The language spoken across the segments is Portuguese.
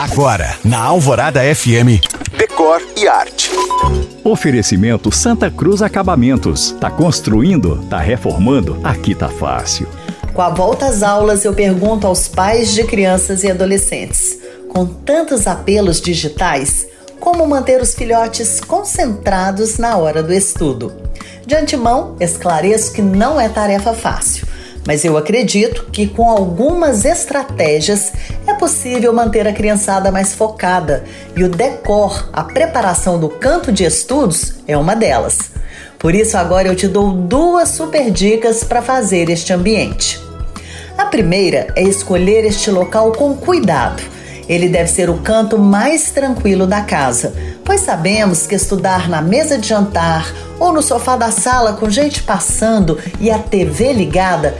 Agora, na Alvorada FM, Decor e Arte. Oferecimento Santa Cruz Acabamentos. Tá construindo? Tá reformando? Aqui tá fácil. Com a volta às aulas, eu pergunto aos pais de crianças e adolescentes: com tantos apelos digitais, como manter os filhotes concentrados na hora do estudo? De antemão, esclareço que não é tarefa fácil mas eu acredito que com algumas estratégias possível manter a criançada mais focada e o decor, a preparação do canto de estudos, é uma delas. Por isso, agora eu te dou duas super dicas para fazer este ambiente. A primeira é escolher este local com cuidado ele deve ser o canto mais tranquilo da casa, pois sabemos que estudar na mesa de jantar ou no sofá da sala com gente passando e a TV ligada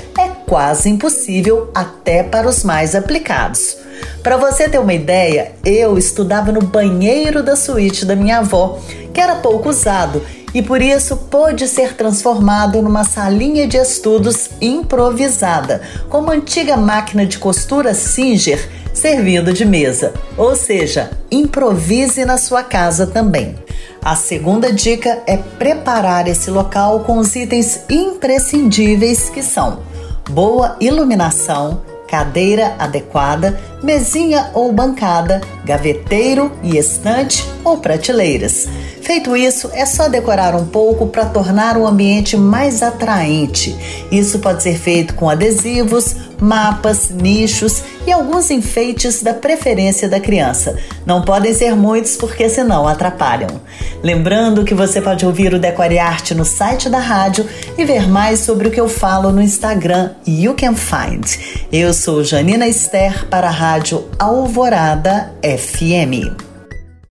quase impossível até para os mais aplicados. Para você ter uma ideia, eu estudava no banheiro da suíte da minha avó, que era pouco usado e por isso pôde ser transformado numa salinha de estudos improvisada, com uma antiga máquina de costura Singer servindo de mesa. Ou seja, improvise na sua casa também. A segunda dica é preparar esse local com os itens imprescindíveis que são boa iluminação, cadeira adequada, mesinha ou bancada, gaveteiro e estante ou prateleiras. Feito isso, é só decorar um pouco para tornar o ambiente mais atraente. Isso pode ser feito com adesivos, mapas, nichos e alguns enfeites da preferência da criança. Não podem ser muitos porque senão atrapalham. Lembrando que você pode ouvir o Decore Arte no site da rádio e ver mais sobre o que eu falo no Instagram You Can Find. Eu sou Janina Esther para a rádio Alvorada FM.